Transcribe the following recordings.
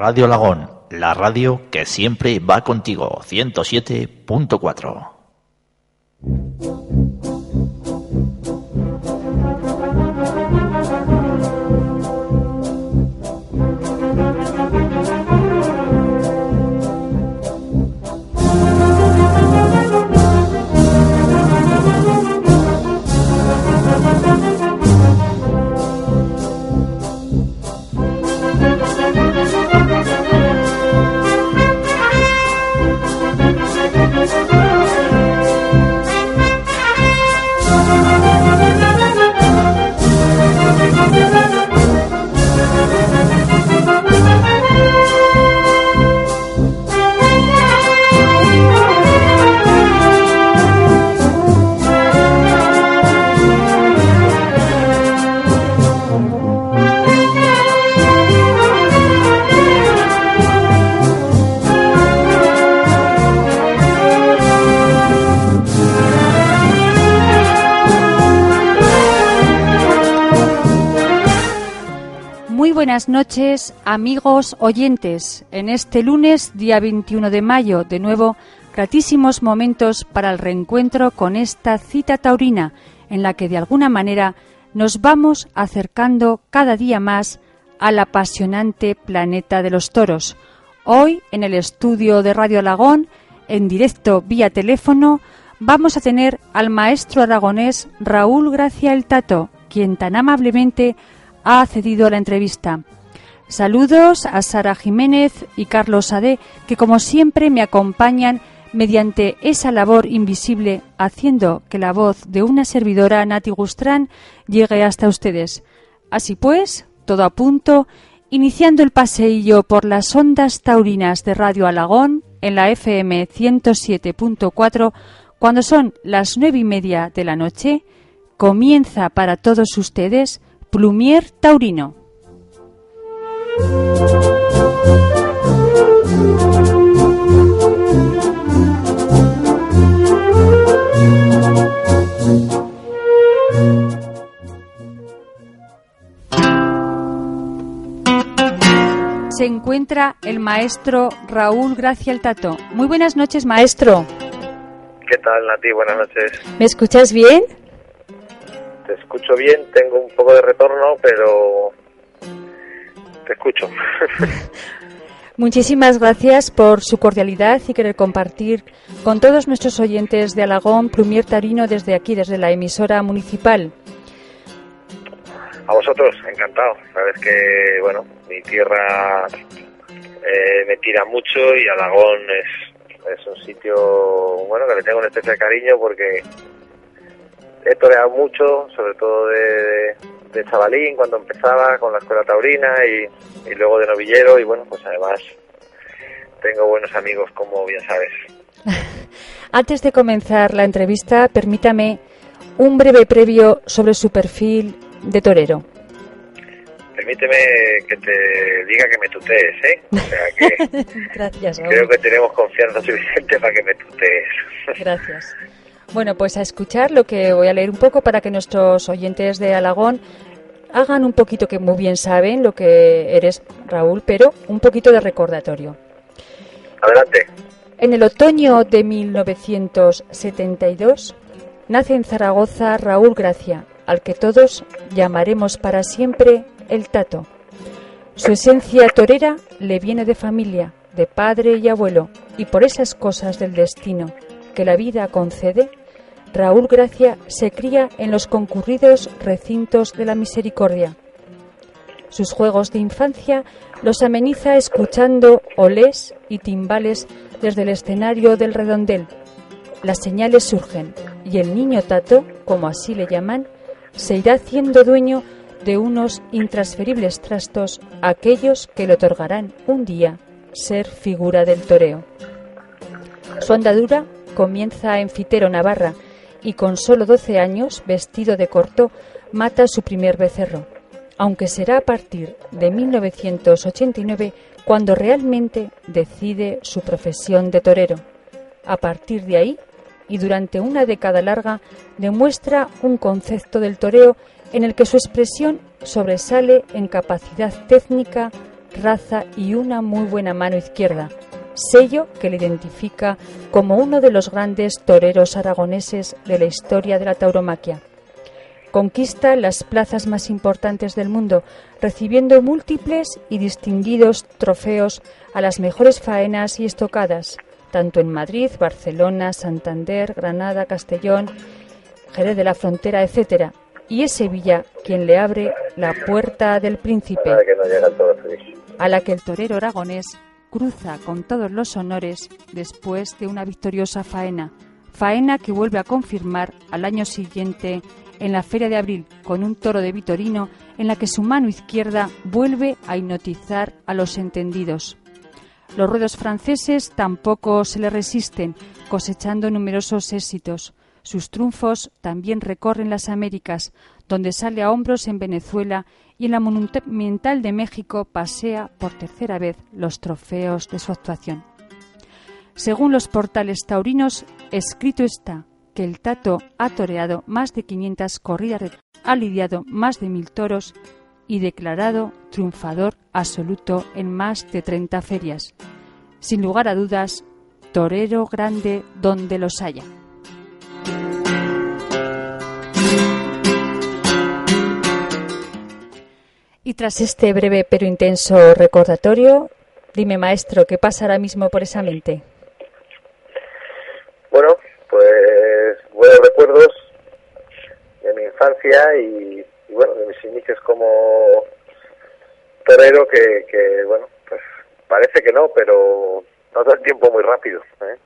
Radio Lagón, la radio que siempre va contigo. 107.4. buenas noches, amigos oyentes. En este lunes, día 21 de mayo, de nuevo, gratísimos momentos para el reencuentro con esta cita taurina, en la que de alguna manera nos vamos acercando cada día más al apasionante planeta de los toros. Hoy, en el estudio de Radio Alagón, en directo vía teléfono, vamos a tener al maestro aragonés Raúl Gracia el Tato, quien tan amablemente ha accedido a la entrevista. Saludos a Sara Jiménez y Carlos Ade, que como siempre me acompañan mediante esa labor invisible, haciendo que la voz de una servidora Nati Gustrán llegue hasta ustedes. Así pues, todo a punto, iniciando el paseillo por las ondas taurinas de Radio Alagón en la FM 107.4, cuando son las nueve y media de la noche, comienza para todos ustedes Plumier Taurino. Encuentra el maestro Raúl Gracia el Tato. Muy buenas noches, maestro. ¿Qué tal, Nati? Buenas noches. ¿Me escuchas bien? Te escucho bien, tengo un poco de retorno, pero te escucho. Muchísimas gracias por su cordialidad y querer compartir con todos nuestros oyentes de Alagón, Plumier Tarino, desde aquí, desde la emisora municipal. A vosotros, encantado. Sabes que, bueno, mi tierra eh, me tira mucho y Alagón es, es un sitio, bueno, que le tengo un especial cariño porque he toreado mucho, sobre todo de, de, chavalín, cuando empezaba con la escuela taurina y, y, luego de novillero y bueno, pues además tengo buenos amigos como bien sabes. Antes de comenzar la entrevista, permítame un breve previo sobre su perfil de torero. Permíteme que te diga que me tutees, ¿eh? O sea que Gracias, creo que tenemos confianza suficiente para que me tutees. Gracias. Bueno, pues a escuchar lo que voy a leer un poco para que nuestros oyentes de Alagón hagan un poquito, que muy bien saben lo que eres, Raúl, pero un poquito de recordatorio. Adelante. En el otoño de 1972 nace en Zaragoza Raúl Gracia, al que todos llamaremos para siempre el Tato. Su esencia torera le viene de familia, de padre y abuelo, y por esas cosas del destino que la vida concede, Raúl Gracia se cría en los concurridos recintos de la misericordia. Sus juegos de infancia los ameniza escuchando olés y timbales desde el escenario del redondel. Las señales surgen y el niño Tato, como así le llaman, se irá haciendo dueño de unos intransferibles trastos, aquellos que le otorgarán un día ser figura del toreo. Su andadura comienza en Fitero, Navarra, y con solo 12 años, vestido de corto, mata su primer becerro, aunque será a partir de 1989 cuando realmente decide su profesión de torero. A partir de ahí, y durante una década larga, demuestra un concepto del toreo en el que su expresión sobresale en capacidad técnica, raza y una muy buena mano izquierda, sello que le identifica como uno de los grandes toreros aragoneses de la historia de la tauromaquia. Conquista las plazas más importantes del mundo, recibiendo múltiples y distinguidos trofeos a las mejores faenas y estocadas, tanto en Madrid, Barcelona, Santander, Granada, Castellón, Jerez de la Frontera, etc. Y es Sevilla quien le abre la puerta del príncipe, a la que el torero aragonés cruza con todos los honores después de una victoriosa faena, faena que vuelve a confirmar al año siguiente en la Feria de Abril con un toro de Vitorino en la que su mano izquierda vuelve a hipnotizar a los entendidos. Los ruedos franceses tampoco se le resisten, cosechando numerosos éxitos. Sus triunfos también recorren las Américas, donde sale a hombros en Venezuela y en la Monumental de México pasea por tercera vez los trofeos de su actuación. Según los portales taurinos, escrito está que el Tato ha toreado más de 500 corridas, ha lidiado más de mil toros y declarado triunfador absoluto en más de 30 ferias. Sin lugar a dudas, torero grande donde los haya. Y tras este breve pero intenso recordatorio, dime maestro, ¿qué pasa ahora mismo por esa mente? Bueno, pues buenos recuerdos de mi infancia y, bueno, de mis inicios como torero que, que, bueno, pues parece que no, pero todo el tiempo muy rápido. ¿eh?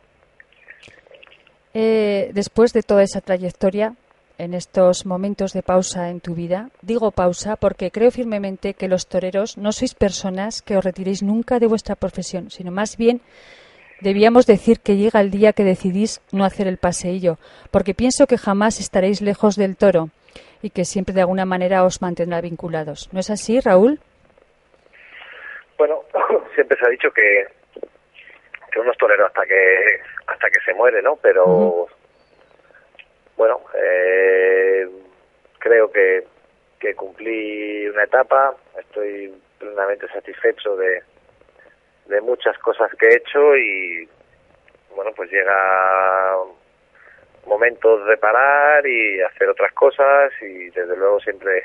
Eh, después de toda esa trayectoria, en estos momentos de pausa en tu vida, digo pausa porque creo firmemente que los toreros no sois personas que os retiréis nunca de vuestra profesión, sino más bien debíamos decir que llega el día que decidís no hacer el paseillo, porque pienso que jamás estaréis lejos del toro y que siempre de alguna manera os mantendrá vinculados. ¿No es así, Raúl? Bueno, siempre se ha dicho que, que uno es torero hasta que hasta que se muere, ¿no? Pero bueno, eh, creo que, que cumplí una etapa, estoy plenamente satisfecho de, muchas cosas que he hecho y bueno, pues llega momentos de parar y hacer otras cosas y desde luego siempre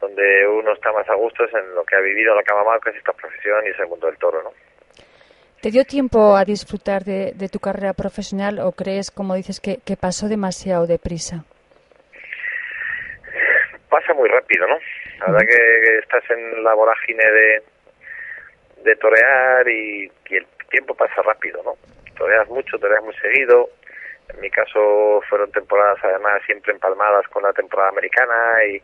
donde uno está más a gusto es en lo que ha vivido, lo que ha mamado, que es esta profesión y es el mundo del toro, ¿no? ¿Te dio tiempo a disfrutar de, de tu carrera profesional o crees, como dices, que, que pasó demasiado deprisa? Pasa muy rápido, ¿no? La verdad que estás en la vorágine de, de torear y, y el tiempo pasa rápido, ¿no? Toreas mucho, toreas muy seguido. En mi caso fueron temporadas además siempre empalmadas con la temporada americana y,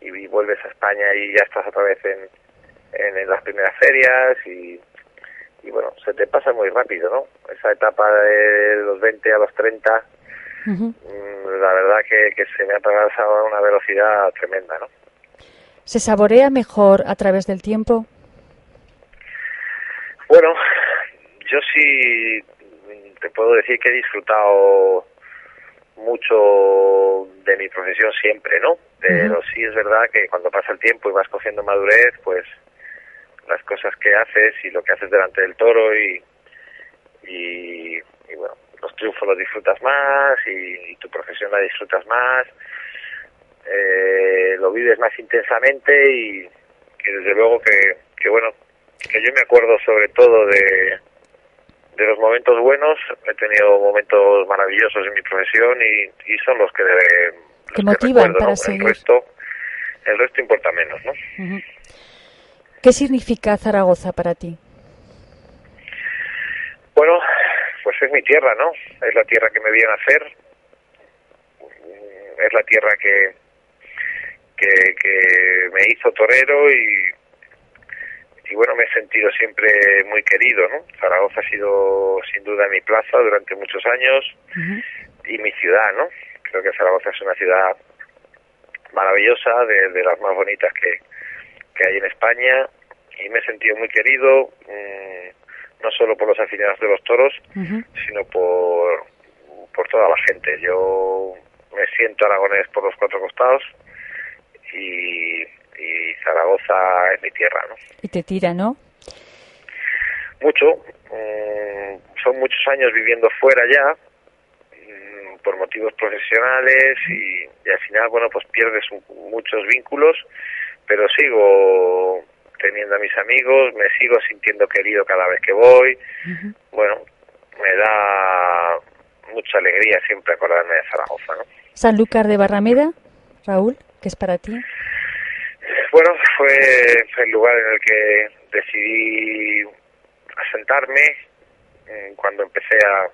y, vuelves a España y ya estás otra vez en, en, las primeras ferias y, y, bueno, se te pasa muy rápido, ¿no? Esa etapa de los 20 a los 30, Ujú. mm, la verdad que, que se me ha pasado a una velocidad tremenda, ¿no? ¿Se saborea mejor a través del tiempo? Bueno, yo sí mm, te puedo decir que he disfrutado mucho de mi profesión siempre, ¿no? Pero sí es verdad que cuando pasa el tiempo y vas cogiendo madurez, pues las cosas que haces y lo que haces delante del toro y, y, y bueno, los triunfos los disfrutas más y, y tu profesión la disfrutas más, eh, lo vives más intensamente y, y desde luego que, que bueno, que yo me acuerdo sobre todo de, de los momentos buenos, he tenido momentos maravillosos en mi profesión y, y son los que, de, los Que motivan recuerdo, para ¿no? seguir. El resto, el resto importa menos, ¿no? ¿Qué significa Zaragoza para ti? Bueno, pues es mi tierra, ¿no? Es la tierra que me vio nacer, Mm, es la tierra que, que, que me hizo torero y, y bueno, me he sentido siempre muy querido, ¿no? Zaragoza ha sido sin duda mi plaza durante muchos años y mi ciudad, ¿no? Creo que Zaragoza es una ciudad maravillosa, de, las más bonitas que, que, hay en España y me he sentido muy querido, mm, no solo por los aficionados de los toros, sino por, por toda la gente. Yo me siento aragonés por los cuatro costados y, Zaragoza es mi tierra, ¿no? Y te tira, ¿no? Mucho. Mm, son muchos años viviendo fuera ya, mm, por motivos profesionales y, al final, bueno, pues pierdes muchos vínculos, pero sigo teniendo a mis amigos, me sigo sintiendo querido cada vez que voy. Bueno, me da mucha alegría siempre acordarme de Zaragoza, ¿no? Sanlúcar de Barrameda, Raúl, ¿qué es para ti? Bueno, fue el lugar en el que decidí asentarme mm, cuando empecé a,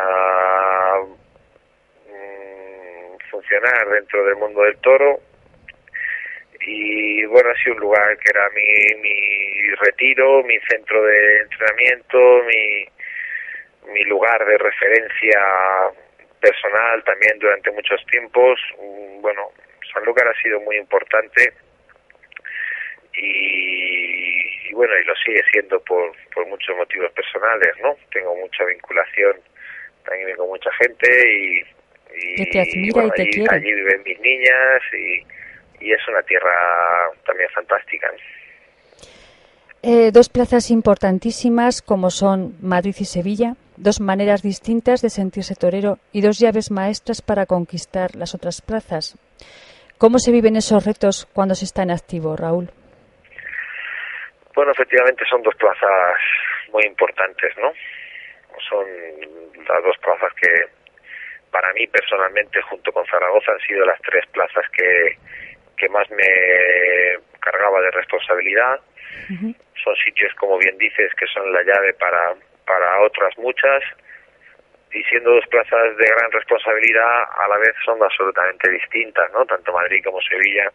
a mm, funcionar dentro del mundo del toro y bueno, ha sido un lugar que era mi, mi retiro, mi centro de entrenamiento, mi, mi lugar de referencia personal también durante muchos tiempos. Mm, bueno, Sanlúcar ha sido muy importante y, bueno, y lo sigue siendo por, por muchos motivos personales, ¿no? Tengo mucha vinculación también con mucha gente y, y, bueno, allí, viven mis niñas y, y es una tierra también fantástica. Eh, dos plazas importantísimas como son Madrid y Sevilla, dos maneras distintas de sentirse torero y dos llaves maestras para conquistar las otras plazas. ¿Cómo se viven esos retos cuando se está en activo, Raúl? Bueno, efectivamente son dos plazas muy importantes, ¿no? Son las dos plazas que para mí personalmente junto con Zaragoza han sido las tres plazas que, que más me cargaba de responsabilidad. Son sitios, como bien dices, que son la llave para, para otras muchas y siendo dos plazas de gran responsabilidad a la vez son absolutamente distintas, ¿no? Tanto Madrid como Sevilla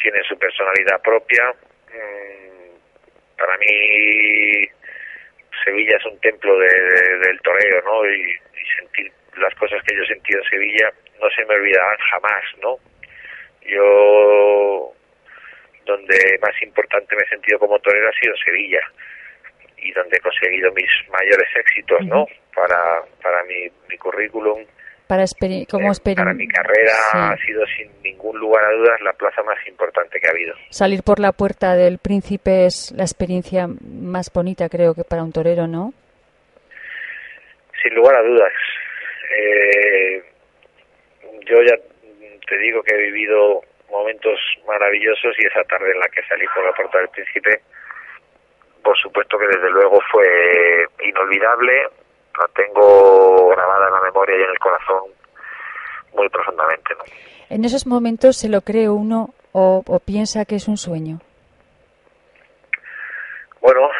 tienen su personalidad propia. Mm, para mí Sevilla es un templo del toreo, ¿no? Y, sentir las cosas que yo he sentido en Sevilla no se me olvidarán jamás, ¿no? Yo donde más importante me he sentido como torero ha sido Sevilla y donde he conseguido mis mayores éxitos, ¿no? Para, para mi, mi currículum. Para, como eh, para mi carrera ha sido sin ningún lugar a dudas la plaza más importante que ha habido. Salir por la puerta del príncipe es la experiencia más bonita, creo que para un torero, ¿no? Sin lugar a dudas. Eh, yo ya te digo que he vivido momentos maravillosos y esa tarde en la que salí por la puerta del príncipe por supuesto que desde luego fue inolvidable, la tengo grabada en la memoria y en el corazón muy profundamente. ¿no? En esos momentos se lo cree uno o, piensa que es un sueño. Bueno,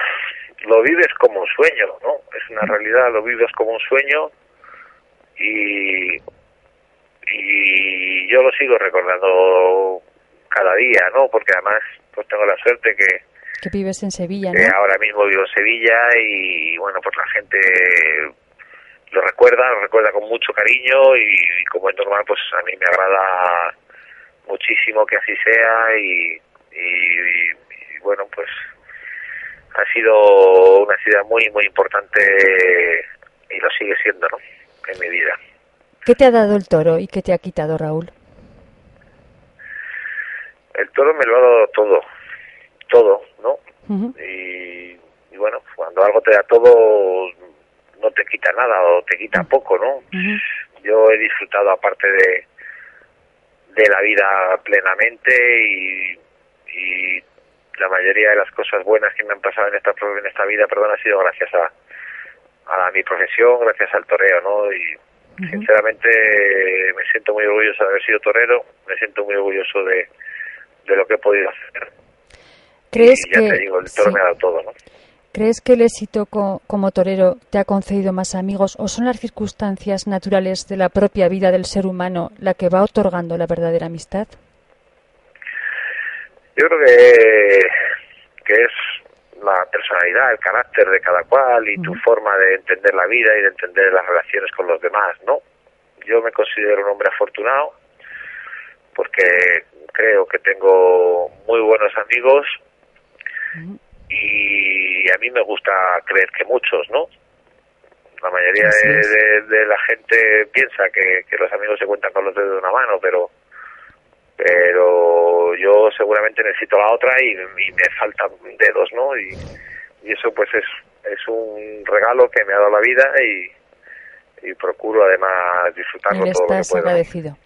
lo vives como un sueño, ¿no? Es una realidad, lo vives como un sueño y, y yo lo sigo recordando cada día, ¿no? Porque además pues tengo la suerte que que vives en Sevilla, ¿no? ahora mismo vivo en Sevilla y, bueno, pues la gente lo recuerda, lo recuerda con mucho cariño y, como es normal, pues a mí me agrada muchísimo que así sea y, y, bueno, pues ha sido una ciudad muy, muy importante y lo sigue siendo, ¿no? En mi vida. ¿Qué te ha dado el toro y qué te ha quitado, Raúl? El toro me lo ha dado todo, todo, ¿no? y, bueno, cuando algo te da todo, no te quita nada o te quita poco, ¿no? Yo he disfrutado aparte de, de la vida plenamente y, y la mayoría de las cosas buenas que me han pasado en esta en esta vida, perdón, ha sido gracias a, a mi profesión, gracias al toreo, ¿no? Y sinceramente me siento muy orgulloso de haber sido torero, me siento muy orgulloso de, de lo que he podido hacer ¿Crees que, el toro me ha dado todo, ¿no? ¿Crees que el éxito como torero te ha concedido más amigos o son las circunstancias naturales de la propia vida del ser humano la que va otorgando la verdadera amistad? Yo creo que que es la personalidad, el carácter de cada cual y tu forma de entender la vida y de entender las relaciones con los demás, ¿no? Yo me considero un hombre afortunado porque creo que tengo muy buenos amigos y a mí me gusta creer que muchos, ¿no? La mayoría de, la gente piensa que, los amigos se cuentan con los dedos de una mano, pero pero yo seguramente necesito la otra y, me faltan dedos, ¿no? Y, eso pues es, es un regalo que me ha dado la vida y, y procuro además disfrutarlo todo lo que puedo. agradecido.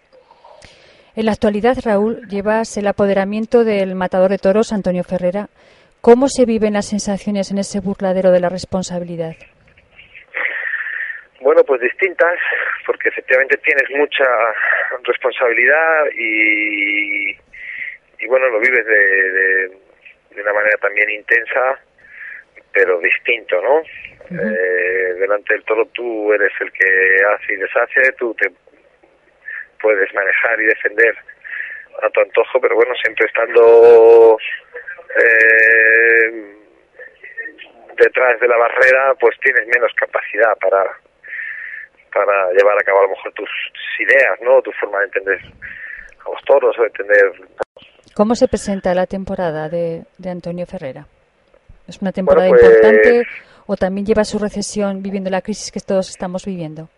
En la actualidad, Raúl, llevas el apoderamiento del matador de toros, Antonio Ferrera. ¿Cómo se viven las sensaciones en ese burladero de la responsabilidad? Bueno, pues distintas, porque efectivamente tienes mucha responsabilidad y, y bueno, lo vives de, de, una manera también intensa, pero distinto, ¿no? eh, delante del toro tú eres el que hace y deshace, tú te puedes manejar y defender a tu antojo, pero bueno, siempre estando eh, detrás de la barrera, pues tienes menos capacidad para para llevar a cabo a lo mejor tus ideas, ¿no? Tu forma de entender a los toros o de entender... ¿Cómo se presenta la temporada de, de Antonio Ferrera? ¿Es una temporada pues importante o también lleva su recesión viviendo la crisis que todos estamos viviendo?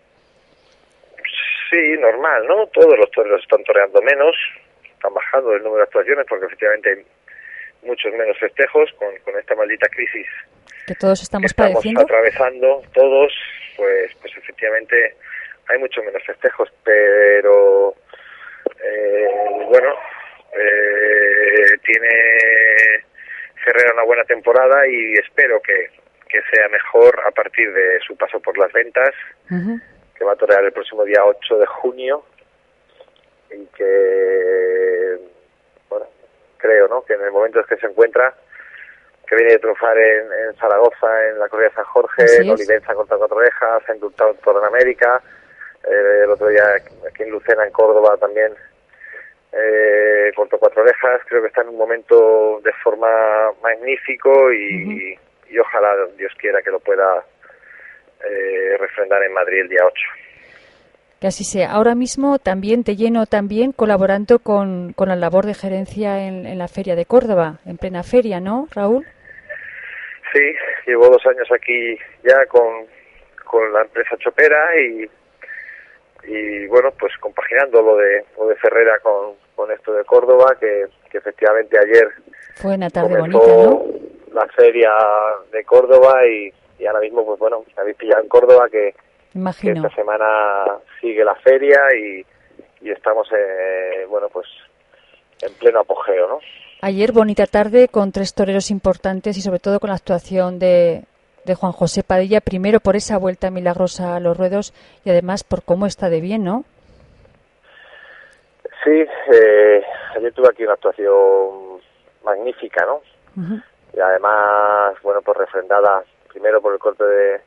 Sí, normal, ¿no? Todos los toreros están toreando menos, están bajando el número de actuaciones porque efectivamente hay muchos menos festejos con, con esta maldita crisis que todos estamos, estamos atravesando todos pues pues efectivamente hay mucho menos festejos pero eh, bueno eh, tiene Ferrera una buena temporada y espero que, que sea mejor a partir de su paso por las ventas que va a torear el próximo día 8 de junio y que bueno creo no que en el momento en que se encuentra que viene de triunfar en, Zaragoza, en la corrida de San Jorge, en Olivenza contra Cuatro Orejas, en todo en América, eh, el otro día aquí en Lucena, en Córdoba también, eh, contra Cuatro Orejas, creo que está en un momento de forma magnífico y, y ojalá Dios quiera que lo pueda eh, refrendar en Madrid el día 8. Que así sea. Ahora mismo también te lleno también colaborando con, con la labor de gerencia en, en, la Feria de Córdoba, en plena feria, ¿no, Raúl? Sí, llevo dos años aquí ya con, con la empresa Chopera y, y bueno, pues compaginando lo de, lo de Ferrera con, con esto de Córdoba, que, que efectivamente ayer fue una tarde bonita, ¿no? la feria de Córdoba y, y ahora mismo, pues bueno, habéis pillado en Córdoba que esta semana sigue la feria y, y estamos, eh, bueno, pues en pleno apogeo, ¿no? Ayer bonita tarde con tres toreros importantes y sobre todo con la actuación de, de Juan José Padilla, primero por esa vuelta milagrosa a los ruedos y además por cómo está de bien, ¿no? Sí, eh, ayer tuve aquí una actuación magnífica, ¿no? Y además, bueno, pues refrendada primero por el corte de,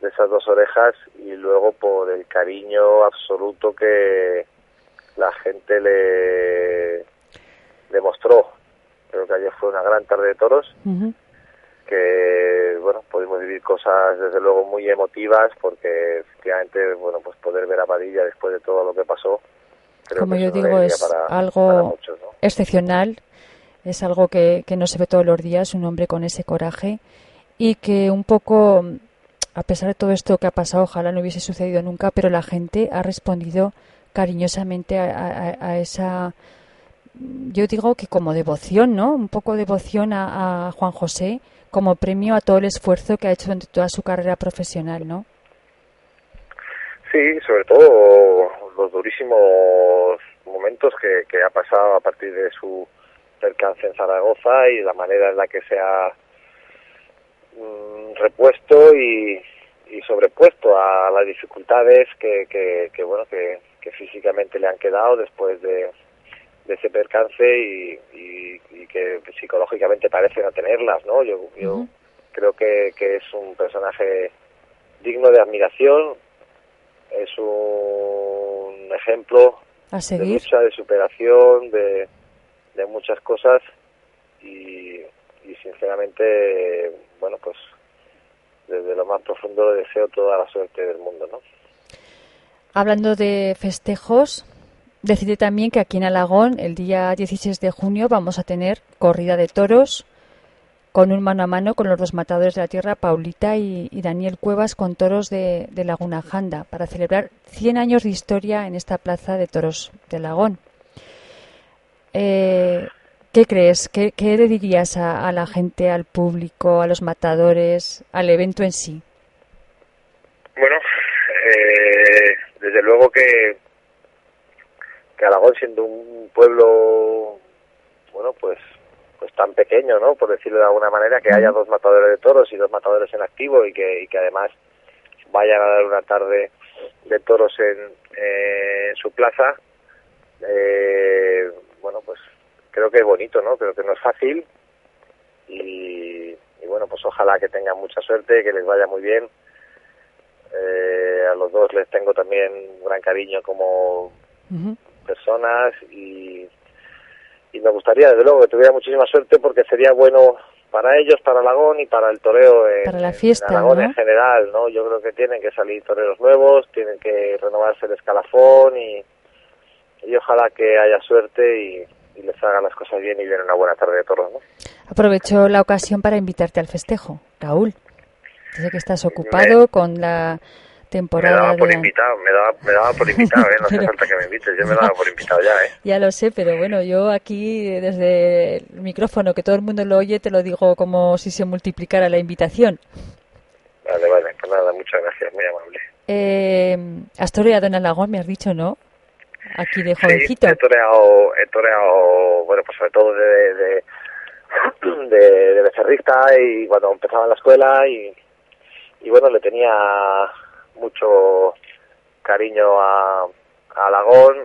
de esas dos orejas y luego por el cariño absoluto que la gente le demostró. Creo que ayer fue una gran tarde de toros, que bueno, pudimos vivir cosas desde luego muy emotivas porque efectivamente, bueno, pues poder ver a Padilla después de todo lo que pasó, creo como yo digo, es algo excepcional, es algo que, que no se ve todos los días, un hombre con ese coraje y que un poco a pesar de todo esto que ha pasado, ojalá no hubiese sucedido nunca, pero la gente ha respondido cariñosamente a, esa, yo digo que como devoción, ¿no? Un poco devoción a, Juan José como premio a todo el esfuerzo que ha hecho durante toda su carrera profesional, ¿no? Sí, sobre todo los durísimos momentos que, que ha pasado a partir de su percance en Zaragoza y la manera en la que se ha Mm, repuesto y, y, sobrepuesto a las dificultades que, que, bueno que, físicamente le han quedado después de, de ese percance y, y, que psicológicamente parece no tenerlas no yo, yo creo que, que es un personaje digno de admiración es un ejemplo de lucha de superación de, de muchas cosas y, y sinceramente, bueno, pues desde lo más profundo le deseo toda la suerte del mundo, ¿no? Hablando de festejos, decirte también que aquí en Alagón, el día 16 de junio, vamos a tener corrida de toros con un mano a mano con los dos matadores de la tierra, Paulita y, Daniel Cuevas, con toros de, Laguna Janda, para celebrar 100 años de historia en esta plaza de toros de Alagón. Eh, ¿Qué crees? ¿Qué, le dirías a, la gente, al público, a los matadores, al evento en sí? Bueno, eh, desde luego que, que Alagón siendo un pueblo, bueno, pues pues tan pequeño, ¿no? Por decirlo de alguna manera, que haya dos matadores de toros y dos matadores en activo y que, y que además vayan a dar una tarde de toros en, eh, su plaza, eh, bueno, pues creo que es bonito, ¿no? Creo que no es fácil y, bueno, pues ojalá que tengan mucha suerte, que les vaya muy bien. Eh, a los dos les tengo también gran cariño como personas y, y me gustaría, desde luego, que tuviera muchísima suerte porque sería bueno para ellos, para Alagón y para el toreo en, para la fiesta, Aragón en general, ¿no? Yo creo que tienen que salir toreros nuevos, tienen que renovarse el escalafón y, y ojalá que haya suerte y, les haga las cosas bien y den una buena tarde de toros. ¿no? Aprovecho la ocasión para invitarte al festejo, Raúl. Sé que estás ocupado con la temporada. Me daba por de... invitado, me daba, me daba por invitado, ¿eh? no hace falta que me invites, yo me daba por invitado ya. ¿eh? Ya lo sé, pero bueno, yo aquí desde el micrófono, que todo el mundo lo oye, te lo digo como si se multiplicara la invitación. Vale, vale, pues nada, muchas gracias, muy amable. Eh, has toreado en Alagón, me has dicho, ¿no? Aquí de jovencito. Sí, he toreado, he toreado, bueno, pues sobre todo de, de, de, de becerrista y cuando empezaba en la escuela y, y bueno, le tenía mucho cariño a, a Alagón.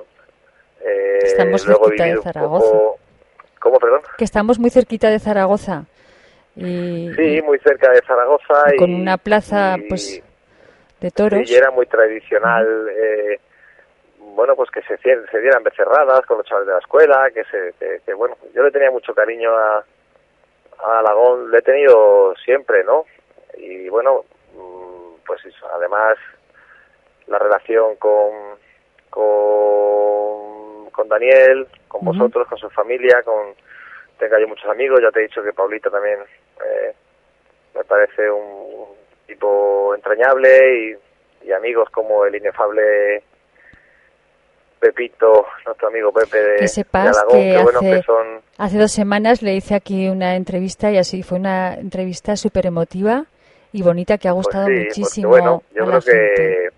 Eh, estamos luego cerquita de Zaragoza. ¿Cómo, perdón? Que estamos muy cerquita de Zaragoza. Y, sí, muy cerca de Zaragoza. Y, con una plaza, pues, de toros. y era muy tradicional. Eh, bueno, pues que se, se dieran becerradas con los chavales de la escuela, que se, que, bueno, yo le tenía mucho cariño a, a Alagón, le he tenido siempre, ¿no? Y bueno, mm, pues además la relación con, con, con Daniel, con vosotros, con su familia, con tengo yo muchos amigos, ya te he dicho que Paulita también eh, me parece un tipo entrañable y, y amigos como el inefable Pepito, nuestro amigo Pepe de, que sepas que, hace, hace dos semanas le hice aquí una entrevista y así fue una entrevista súper emotiva y bonita que ha pues gustado muchísimo. bueno, yo creo que,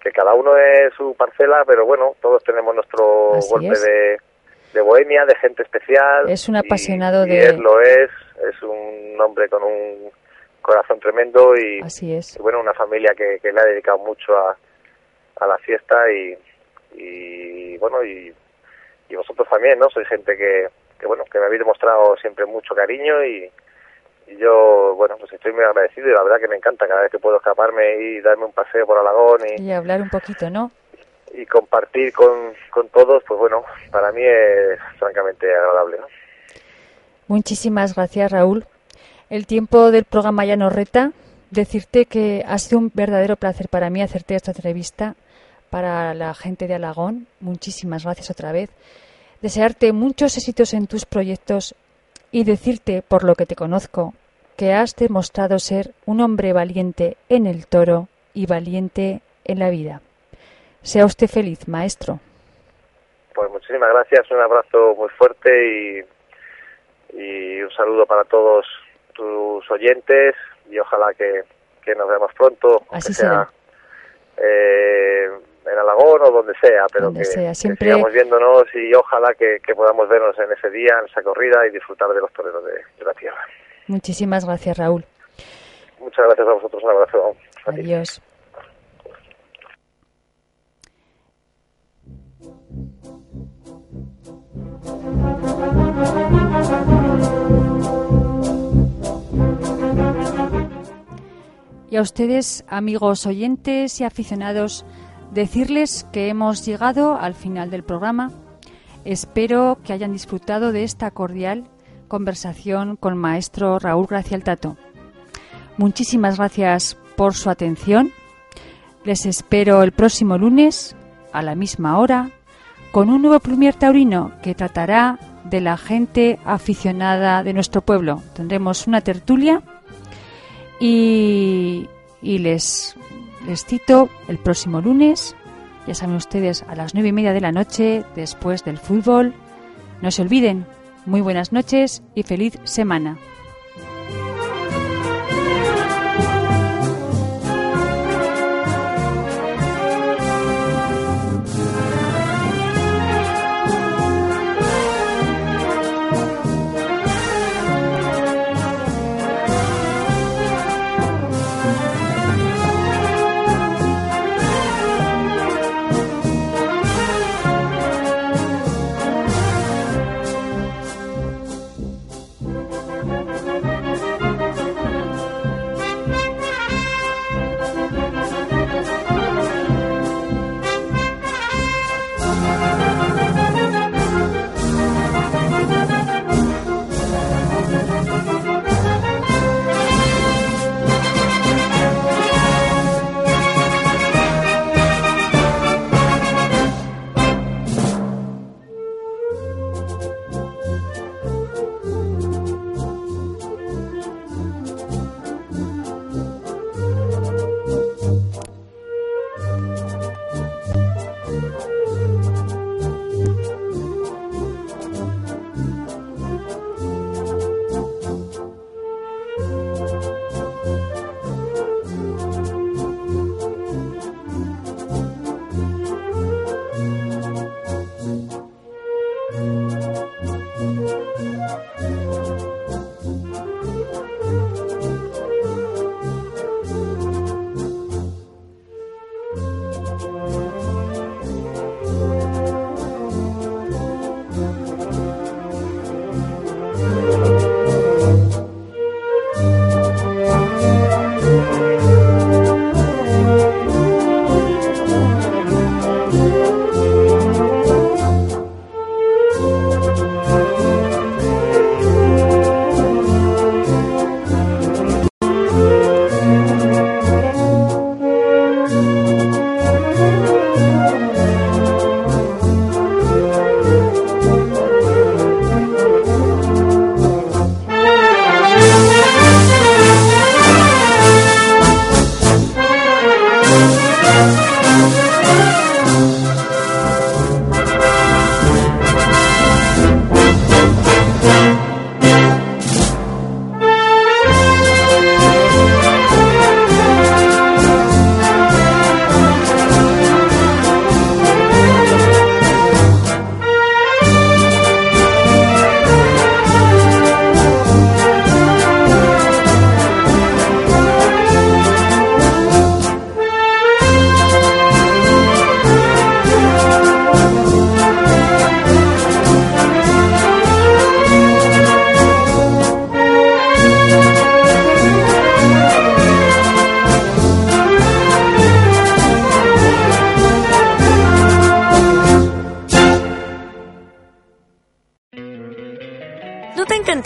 que cada uno es su parcela, pero bueno, todos tenemos nuestro golpe de, de, bohemia, de gente especial. Es un apasionado y, de. Y él lo es, es un hombre con un corazón tremendo y, Así es. y bueno, una familia que, que le ha dedicado mucho a, a la fiesta y, y bueno, y, vosotros también, ¿no? Sois gente que, que, bueno, que me habéis demostrado siempre mucho cariño y, yo, bueno, pues estoy muy agradecido y la verdad que me encanta cada vez que puedo escaparme y darme un paseo por Alagón y, y hablar un poquito, ¿no? Y compartir con, con todos, pues bueno, para mí es francamente agradable, ¿no? Muchísimas gracias, Raúl. El tiempo del programa ya nos reta. Decirte que ha sido un verdadero placer para mí hacerte esta entrevista para la gente de Alagón. Muchísimas gracias otra vez. Desearte muchos éxitos en tus proyectos y decirte, por lo que te conozco, que has demostrado ser un hombre valiente en el toro y valiente en la vida. Sea usted feliz, maestro. Pues muchísimas gracias, un abrazo muy fuerte y, y un saludo para todos tus oyentes y ojalá que, que nos veamos pronto. Así sea. Eh, en Alagón o donde sea, pero que, sigamos viéndonos y ojalá que, podamos vernos en ese día, en esa corrida y disfrutar de los toreros de, la tierra. Muchísimas gracias, Raúl. Muchas gracias a vosotros, un abrazo. Adiós. Y a ustedes, amigos oyentes y aficionados Decirles que hemos llegado al final del programa. Espero que hayan disfrutado de esta cordial conversación con maestro Raúl Gracial Tato. Muchísimas gracias por su atención. Les espero el próximo lunes a la misma hora con un nuevo Plumier Taurino que tratará de la gente aficionada de nuestro pueblo. Tendremos una tertulia y, les, les cito el próximo lunes, ya saben ustedes, a las nueve y media de la noche, después del fútbol. No se olviden, muy buenas noches y feliz semana.